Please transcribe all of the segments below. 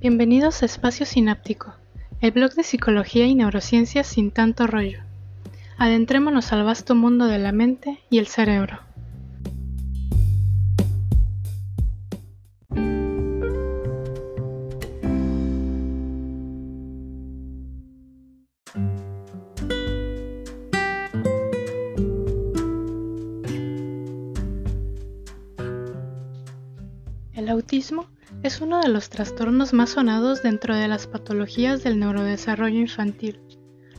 Bienvenidos a Espacio Sináptico, el blog de psicología y neurociencias sin tanto rollo. Adentrémonos al vasto mundo de la mente y el cerebro. Los trastornos más sonados dentro de las patologías del neurodesarrollo infantil.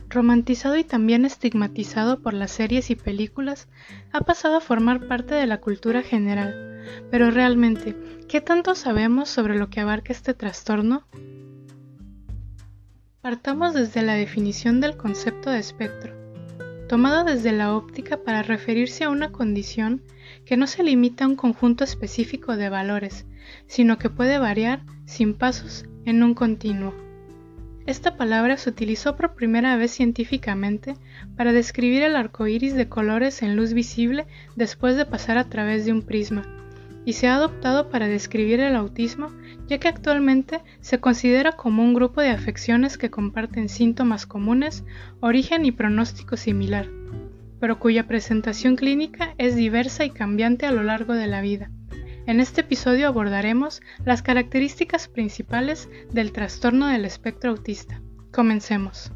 Romantizado y también estigmatizado por las series y películas, ha pasado a formar parte de la cultura general. Pero realmente, ¿qué tanto sabemos sobre lo que abarca este trastorno? Partamos desde la definición del concepto de espectro, tomado desde la óptica para referirse a una condición que no se limita a un conjunto específico de valores, sino que puede variar sin pasos en un continuo. Esta palabra se utilizó por primera vez científicamente para describir el arco iris de colores en luz visible después de pasar a través de un prisma, y se ha adoptado para describir el autismo, ya que actualmente se considera como un grupo de afecciones que comparten síntomas comunes, origen y pronóstico similar, pero cuya presentación clínica es diversa y cambiante a lo largo de la vida. En este episodio abordaremos las características principales del trastorno del espectro autista. Comencemos.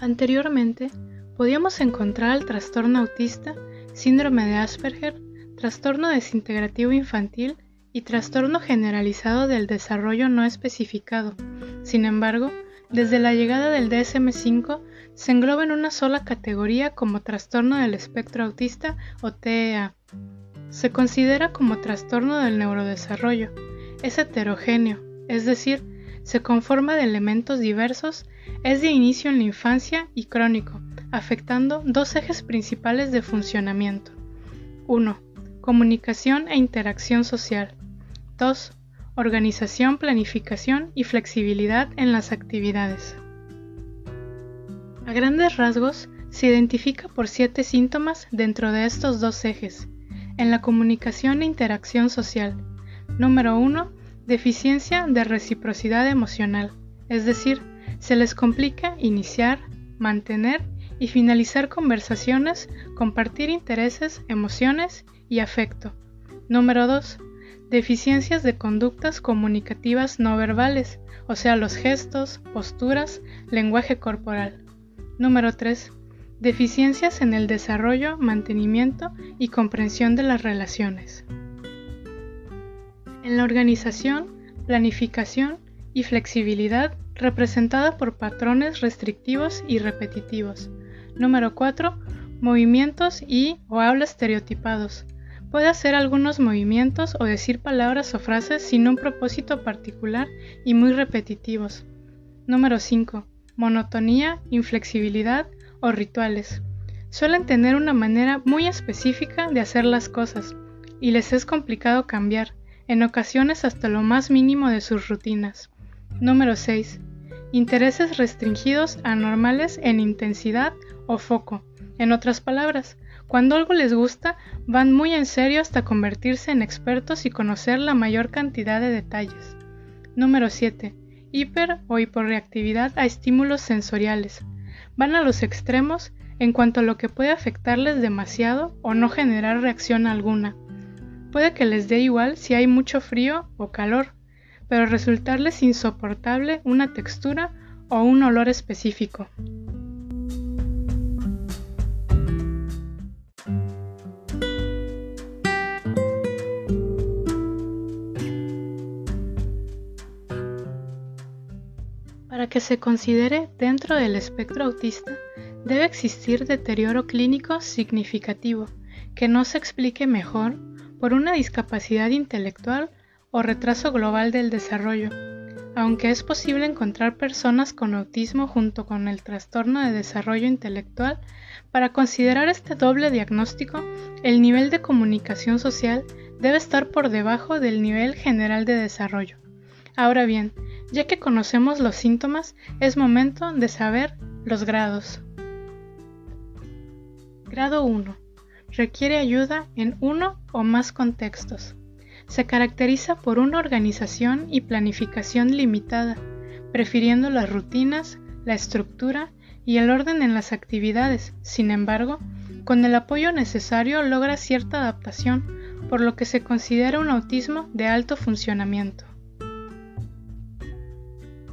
Anteriormente, podíamos encontrar el trastorno autista, síndrome de Asperger, trastorno desintegrativo infantil y trastorno generalizado del desarrollo no especificado. Sin embargo, desde la llegada del DSM-5 se engloba en una sola categoría como trastorno del espectro autista o TEA. Se considera como trastorno del neurodesarrollo. Es heterogéneo, es decir, se conforma de elementos diversos, es de inicio en la infancia y crónico, afectando dos ejes principales de funcionamiento. 1. Comunicación e interacción social. 2. Organización, planificación y flexibilidad en las actividades. A grandes rasgos, se identifica por siete síntomas dentro de estos dos ejes. En la comunicación e interacción social. Número 1. Deficiencia de reciprocidad emocional, es decir, se les complica iniciar, mantener y finalizar conversaciones, compartir intereses, emociones y afecto. Número 2 Deficiencias de conductas comunicativas no verbales, o sea, los gestos, posturas, lenguaje corporal. Número 3. Deficiencias en el desarrollo, mantenimiento y comprensión de las relaciones. En la organización, planificación y flexibilidad representada por patrones restrictivos y repetitivos. Número 4. Movimientos y o habla estereotipados, Puede hacer algunos movimientos o decir palabras o frases sin un propósito particular y muy repetitivos. Número 5. Monotonía, inflexibilidad o rituales. Suelen tener una manera muy específica de hacer las cosas y les es complicado cambiar, en ocasiones hasta lo más mínimo de sus rutinas. Número 6. Intereses restringidos anormales en intensidad o foco. En otras palabras, cuando algo les gusta, van muy en serio hasta convertirse en expertos y conocer la mayor cantidad de detalles. Número 7. Hiper o hiporreactividad a estímulos sensoriales. Van a los extremos en cuanto a lo que puede afectarles demasiado o no generar reacción alguna. Puede que les dé igual si hay mucho frío o calor, pero resultarles insoportable una textura o un olor específico. Que se considere dentro del espectro autista, debe existir deterioro clínico significativo, que no se explique mejor por una discapacidad intelectual o retraso global del desarrollo, aunque es posible encontrar personas con autismo junto con el trastorno de desarrollo intelectual, para considerar este doble diagnóstico, el nivel de comunicación social debe estar por debajo del nivel general de desarrollo. Ahora bien, Ya que conocemos los síntomas, es momento de saber los grados. Grado 1. Requiere ayuda en uno o más contextos. Se caracteriza por una organización y planificación limitada, prefiriendo las rutinas, la estructura y el orden en las actividades. Sin embargo, con el apoyo necesario logra cierta adaptación, por lo que se considera un autismo de alto funcionamiento.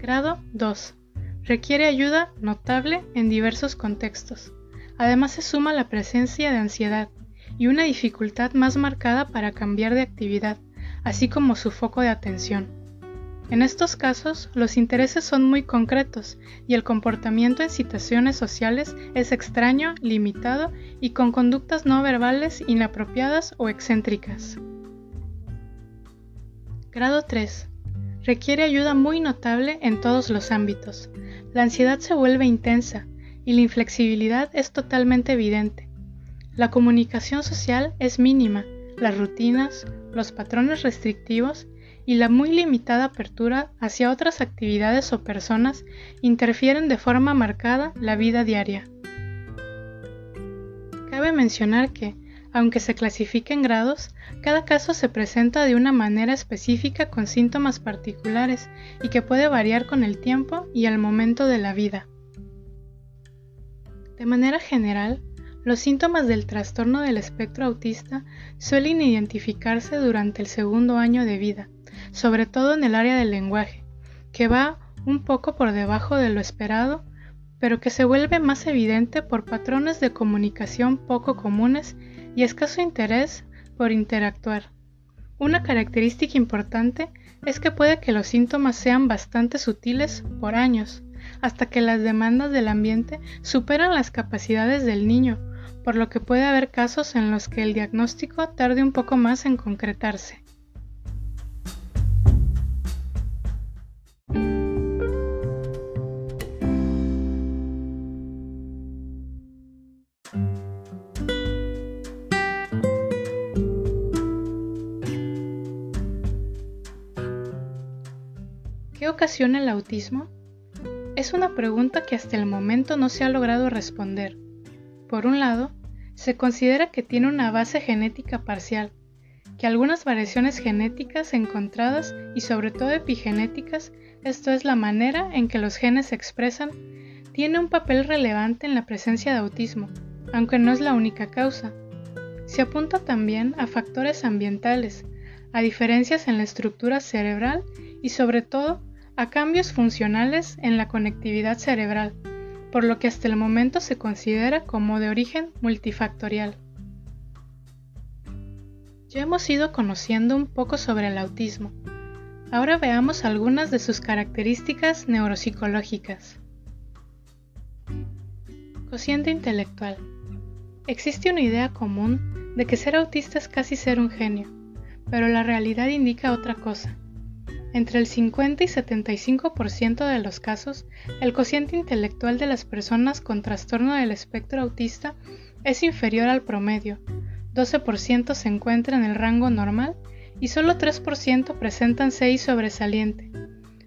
Grado 2. Requiere ayuda notable en diversos contextos. Además se suma la presencia de ansiedad y una dificultad más marcada para cambiar de actividad, así como su foco de atención. En estos casos, los intereses son muy concretos y el comportamiento en situaciones sociales es extraño, limitado y con conductas no verbales inapropiadas o excéntricas. Grado 3. Requiere ayuda muy notable en todos los ámbitos. La ansiedad se vuelve intensa y la inflexibilidad es totalmente evidente. La comunicación social es mínima, las rutinas, los patrones restrictivos y la muy limitada apertura hacia otras actividades o personas interfieren de forma marcada la vida diaria. Cabe mencionar que, aunque se clasifique en grados, cada caso se presenta de una manera específica con síntomas particulares y que puede variar con el tiempo y el momento de la vida. De manera general, los síntomas del trastorno del espectro autista suelen identificarse durante el segundo año de vida, sobre todo en el área del lenguaje, que va un poco por debajo de lo esperado, pero que se vuelve más evidente por patrones de comunicación poco comunes y escaso interés por interactuar. Una característica importante es que puede que los síntomas sean bastante sutiles por años, hasta que las demandas del ambiente superan las capacidades del niño, por lo que puede haber casos en los que el diagnóstico tarde un poco más en concretarse. ¿Qué ocasiona el autismo? Es una pregunta que hasta el momento no se ha logrado responder. Por un lado, se considera que tiene una base genética parcial, que algunas variaciones genéticas encontradas y sobre todo epigenéticas, esto es la manera en que los genes se expresan, tiene un papel relevante en la presencia de autismo, aunque no es la única causa. Se apunta también a factores ambientales, a diferencias en la estructura cerebral y sobre todo a cambios funcionales en la conectividad cerebral, por lo que hasta el momento se considera como de origen multifactorial. Ya hemos ido conociendo un poco sobre el autismo. Ahora veamos algunas de sus características neuropsicológicas. Cociente intelectual. Existe una idea común de que ser autista es casi ser un genio, pero la realidad indica otra cosa. Entre el 50 y 75% de los casos, el cociente intelectual de las personas con trastorno del espectro autista es inferior al promedio, 12% se encuentra en el rango normal y solo 3% presentan 6 sobresaliente,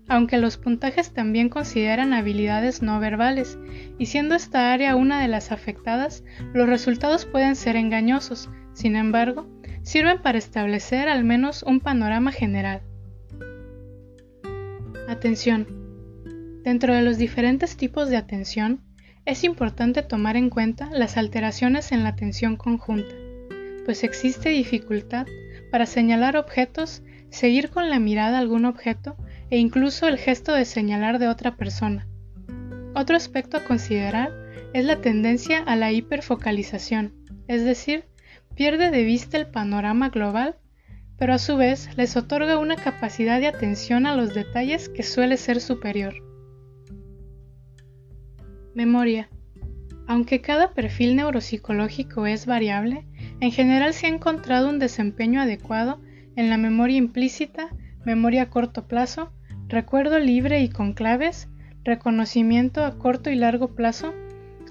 aunque los puntajes también consideran habilidades no verbales, y siendo esta área una de las afectadas, los resultados pueden ser engañosos, sin embargo, sirven para establecer al menos un panorama general. Atención. Dentro de los diferentes tipos de atención, es importante tomar en cuenta las alteraciones en la atención conjunta, pues existe dificultad para señalar objetos, seguir con la mirada algún objeto e incluso el gesto de señalar de otra persona. Otro aspecto a considerar es la tendencia a la hiperfocalización, es decir, pierde de vista el panorama global pero a su vez les otorga una capacidad de atención a los detalles que suele ser superior. Memoria. Aunque cada perfil neuropsicológico es variable, en general se ha encontrado un desempeño adecuado en la memoria implícita, memoria a corto plazo, recuerdo libre y con claves, reconocimiento a corto y largo plazo,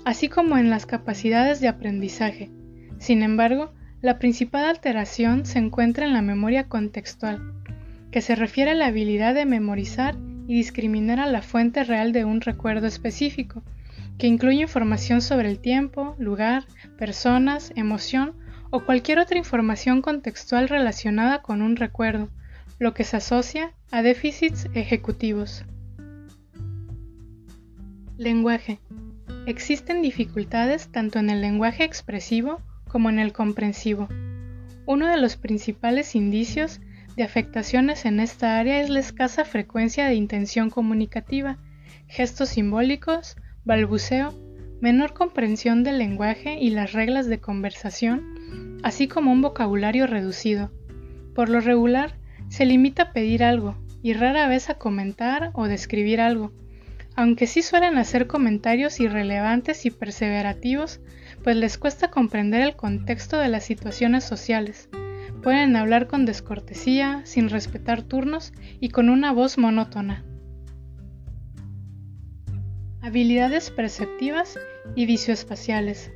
así como en las capacidades de aprendizaje. Sin embargo, la principal alteración se encuentra en la memoria contextual, que se refiere a la habilidad de memorizar y discriminar a la fuente real de un recuerdo específico, que incluye información sobre el tiempo, lugar, personas, emoción o cualquier otra información contextual relacionada con un recuerdo, lo que se asocia a déficits ejecutivos. Lenguaje. Existen dificultades tanto en el lenguaje expresivo como en el comprensivo. Uno de los principales indicios de afectaciones en esta área es la escasa frecuencia de intención comunicativa, gestos simbólicos, balbuceo, menor comprensión del lenguaje y las reglas de conversación, así como un vocabulario reducido. Por lo regular, se limita a pedir algo y rara vez a comentar o describir algo, aunque sí suelen hacer comentarios irrelevantes y perseverativos, pues les cuesta comprender el contexto de las situaciones sociales. Pueden hablar con descortesía, sin respetar turnos y con una voz monótona. Habilidades perceptivas y vicioespaciales.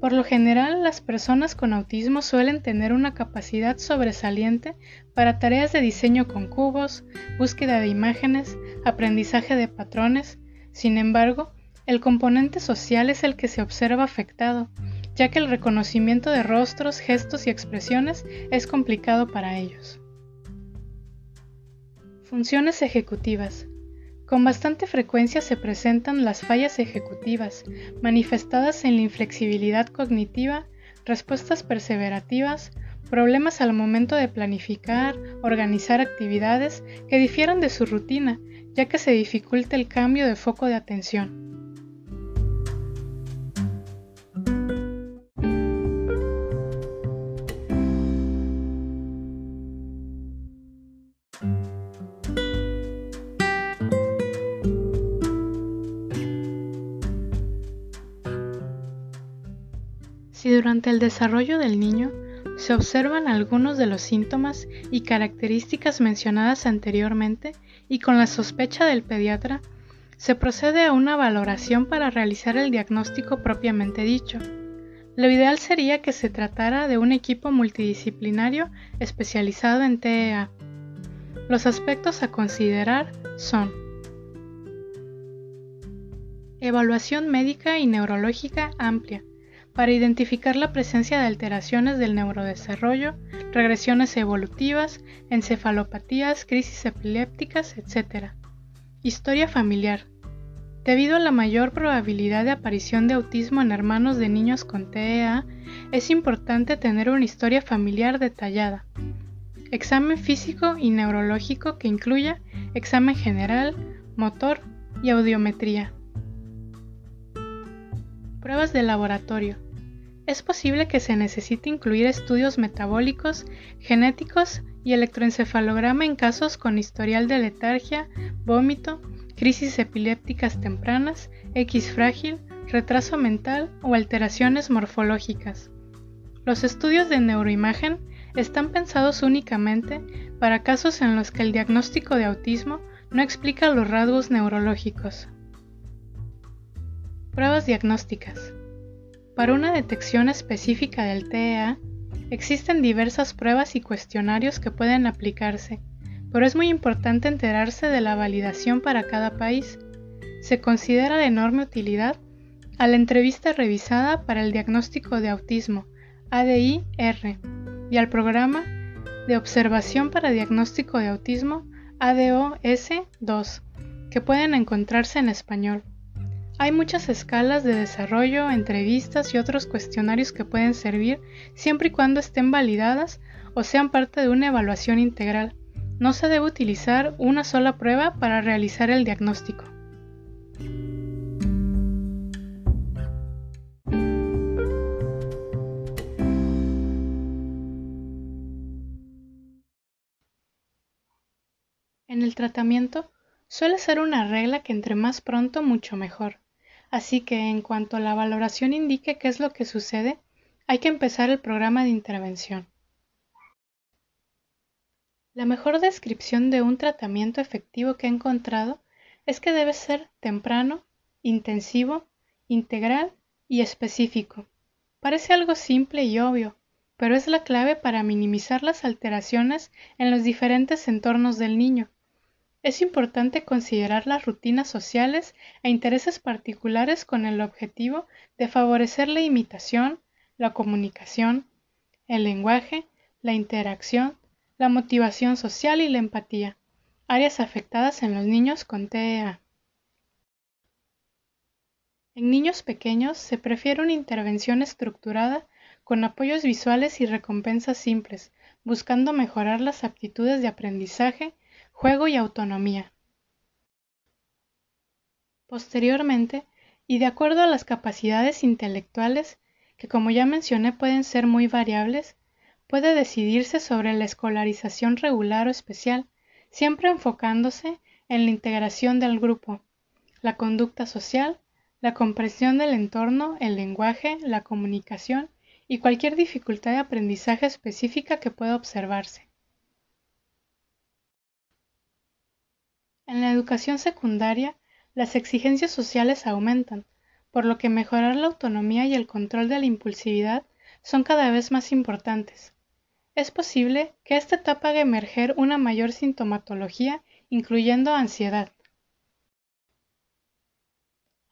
Por lo general, las personas con autismo suelen tener una capacidad sobresaliente para tareas de diseño con cubos, búsqueda de imágenes, aprendizaje de patrones. Sin embargo, el componente social es el que se observa afectado, ya que el reconocimiento de rostros, gestos y expresiones es complicado para ellos. Funciones ejecutivas. Con bastante frecuencia se presentan las fallas ejecutivas, manifestadas en la inflexibilidad cognitiva, respuestas perseverativas, problemas al momento de planificar, organizar actividades que difieran de su rutina, ya que se dificulta el cambio de foco de atención. El desarrollo del niño se observan algunos de los síntomas y características mencionadas anteriormente y con la sospecha del pediatra, se procede a una valoración para realizar el diagnóstico propiamente dicho. Lo ideal sería que se tratara de un equipo multidisciplinario especializado en TEA. Los aspectos a considerar son Evaluación médica y neurológica amplia, para identificar la presencia de alteraciones del neurodesarrollo, regresiones evolutivas, encefalopatías, crisis epilépticas, etc. Historia familiar. Debido a la mayor probabilidad de aparición de autismo en hermanos de niños con TEA, es importante tener una historia familiar detallada. Examen físico y neurológico que incluya examen general, motor y audiometría. Pruebas de laboratorio. Es posible que se necesite incluir estudios metabólicos, genéticos y electroencefalograma en casos con historial de letargia, vómito, crisis epilépticas tempranas, X frágil, retraso mental o alteraciones morfológicas. Los estudios de neuroimagen están pensados únicamente para casos en los que el diagnóstico de autismo no explica los rasgos neurológicos. Pruebas diagnósticas. Para una detección específica del TEA, existen diversas pruebas y cuestionarios que pueden aplicarse, pero es muy importante enterarse de la validación para cada país. Se considera de enorme utilidad a la entrevista revisada para el diagnóstico de autismo, ADI-R, y al programa de observación para diagnóstico de autismo, ADOS-2, que pueden encontrarse en español. Hay muchas escalas de desarrollo, entrevistas y otros cuestionarios que pueden servir siempre y cuando estén validadas o sean parte de una evaluación integral. No se debe utilizar una sola prueba para realizar el diagnóstico. En el tratamiento suele ser una regla que entre más pronto mucho mejor. Así que en cuanto la valoración indique qué es lo que sucede, hay que empezar el programa de intervención. La mejor descripción de un tratamiento efectivo que he encontrado es que debe ser temprano, intensivo, integral y específico. Parece algo simple y obvio, pero es la clave para minimizar las alteraciones en los diferentes entornos del niño. Es importante considerar las rutinas sociales e intereses particulares con el objetivo de favorecer la imitación, la comunicación, el lenguaje, la interacción, la motivación social y la empatía, áreas afectadas en los niños con TEA. En niños pequeños se prefiere una intervención estructurada con apoyos visuales y recompensas simples, buscando mejorar las aptitudes de aprendizaje, juego y autonomía. Posteriormente, y de acuerdo a las capacidades intelectuales, que como ya mencioné pueden ser muy variables, puede decidirse sobre la escolarización regular o especial, siempre enfocándose en la integración del grupo, la conducta social, la comprensión del entorno, el lenguaje, la comunicación y cualquier dificultad de aprendizaje específica que pueda observarse. En la educación secundaria, las exigencias sociales aumentan, por lo que mejorar la autonomía y el control de la impulsividad son cada vez más importantes. Es posible que esta etapa haga emerger una mayor sintomatología, incluyendo ansiedad.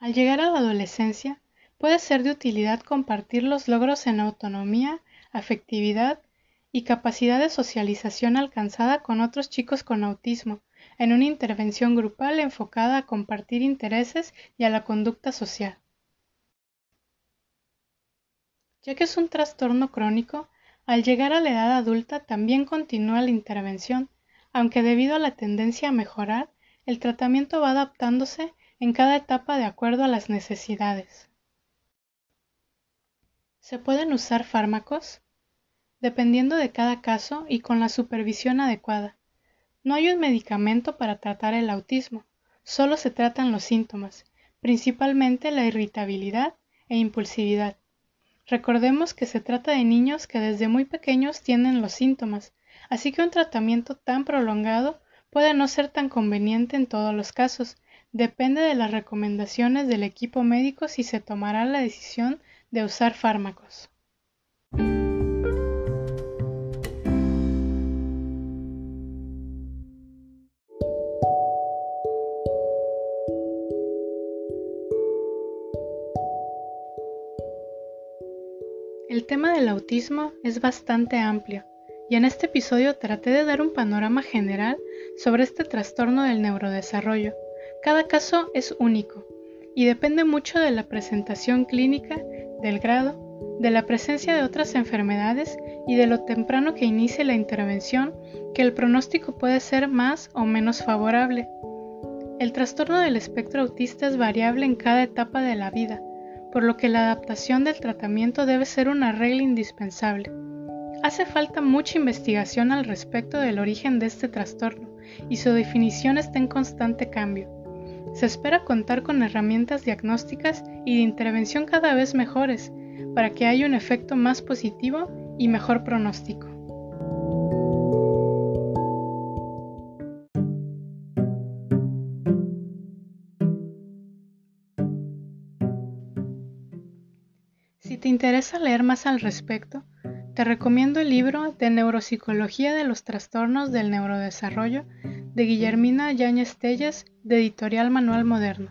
Al llegar a la adolescencia, puede ser de utilidad compartir los logros en autonomía, afectividad y capacidad de socialización alcanzada con otros chicos con autismo, en una intervención grupal enfocada a compartir intereses y a la conducta social. Ya que es un trastorno crónico, al llegar a la edad adulta también continúa la intervención, aunque debido a la tendencia a mejorar, el tratamiento va adaptándose en cada etapa de acuerdo a las necesidades. ¿Se pueden usar fármacos? Dependiendo de cada caso y con la supervisión adecuada. No hay un medicamento para tratar el autismo, solo se tratan los síntomas, principalmente la irritabilidad e impulsividad. Recordemos que se trata de niños que desde muy pequeños tienen los síntomas, así que un tratamiento tan prolongado puede no ser tan conveniente en todos los casos. Depende de las recomendaciones del equipo médico si se tomará la decisión de usar fármacos. Tema del autismo es bastante amplio y en este episodio traté de dar un panorama general sobre este trastorno del neurodesarrollo. Cada caso es único y depende mucho de la presentación clínica, del grado, de la presencia de otras enfermedades y de lo temprano que inicie la intervención, que el pronóstico puede ser más o menos favorable. El trastorno del espectro autista es variable en cada etapa de la vida, por lo que la adaptación del tratamiento debe ser una regla indispensable. Hace falta mucha investigación al respecto del origen de este trastorno y su definición está en constante cambio. Se espera contar con herramientas diagnósticas y de intervención cada vez mejores para que haya un efecto más positivo y mejor pronóstico. Si te interesa leer más al respecto, te recomiendo el libro de Neuropsicología de los Trastornos del Neurodesarrollo de Guillermina Yáñez Telles de Editorial Manual Moderno.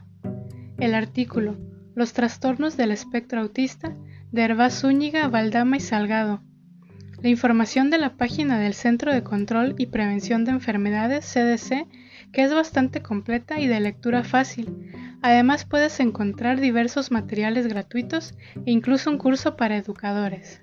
El artículo Los trastornos del espectro autista de Hervás Zúñiga, Valdama y Salgado. La información de la página del Centro de Control y Prevención de Enfermedades CDC, que es bastante completa y de lectura fácil, Además puedes encontrar diversos materiales gratuitos e incluso un curso para educadores.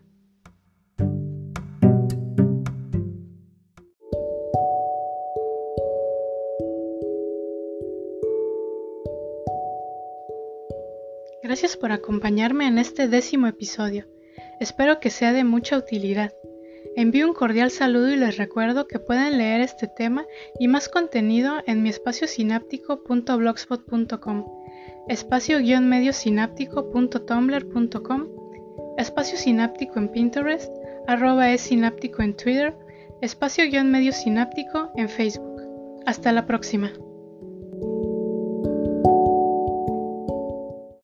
Gracias por acompañarme en este décimo episodio. Espero que sea de mucha utilidad. Envío un cordial saludo y les recuerdo que pueden leer este tema y más contenido en mi espacio sináptico.blogspot.com, espacio-mediosináptico.tumblr.com, espacio sináptico en Pinterest, arroba sináptico en Twitter, espacio-medio sináptico en Facebook. Hasta la próxima.